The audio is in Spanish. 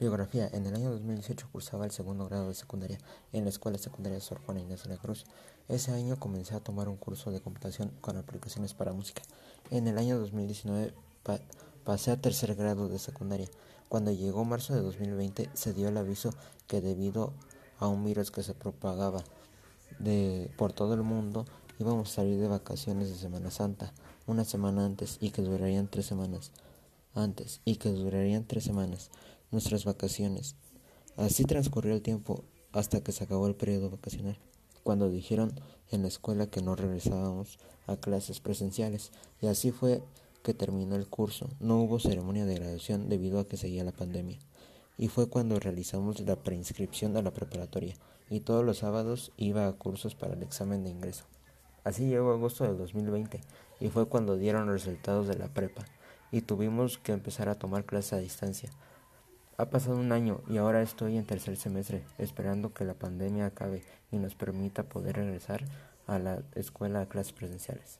Biografía. En el año 2018 cursaba el segundo grado de secundaria en la Escuela Secundaria Sor Juana Inés de la Cruz. Ese año comencé a tomar un curso de computación con aplicaciones para música. En el año 2019 pasé a tercer grado de secundaria. Cuando llegó marzo de 2020 se dio el aviso que debido a un virus que se propagaba de, por todo el mundo íbamos a salir de vacaciones de Semana Santa una semana antes y que durarían tres semanas antes y que durarían tres semanas nuestras vacaciones. Así transcurrió el tiempo hasta que se acabó el periodo vacacional, cuando dijeron en la escuela que no regresábamos a clases presenciales y así fue que terminó el curso. No hubo ceremonia de graduación debido a que seguía la pandemia y fue cuando realizamos la preinscripción a la preparatoria y todos los sábados iba a cursos para el examen de ingreso. Así llegó agosto del 2020 y fue cuando dieron los resultados de la prepa y tuvimos que empezar a tomar clases a distancia. Ha pasado un año y ahora estoy en tercer semestre, esperando que la pandemia acabe y nos permita poder regresar a la escuela a clases presenciales.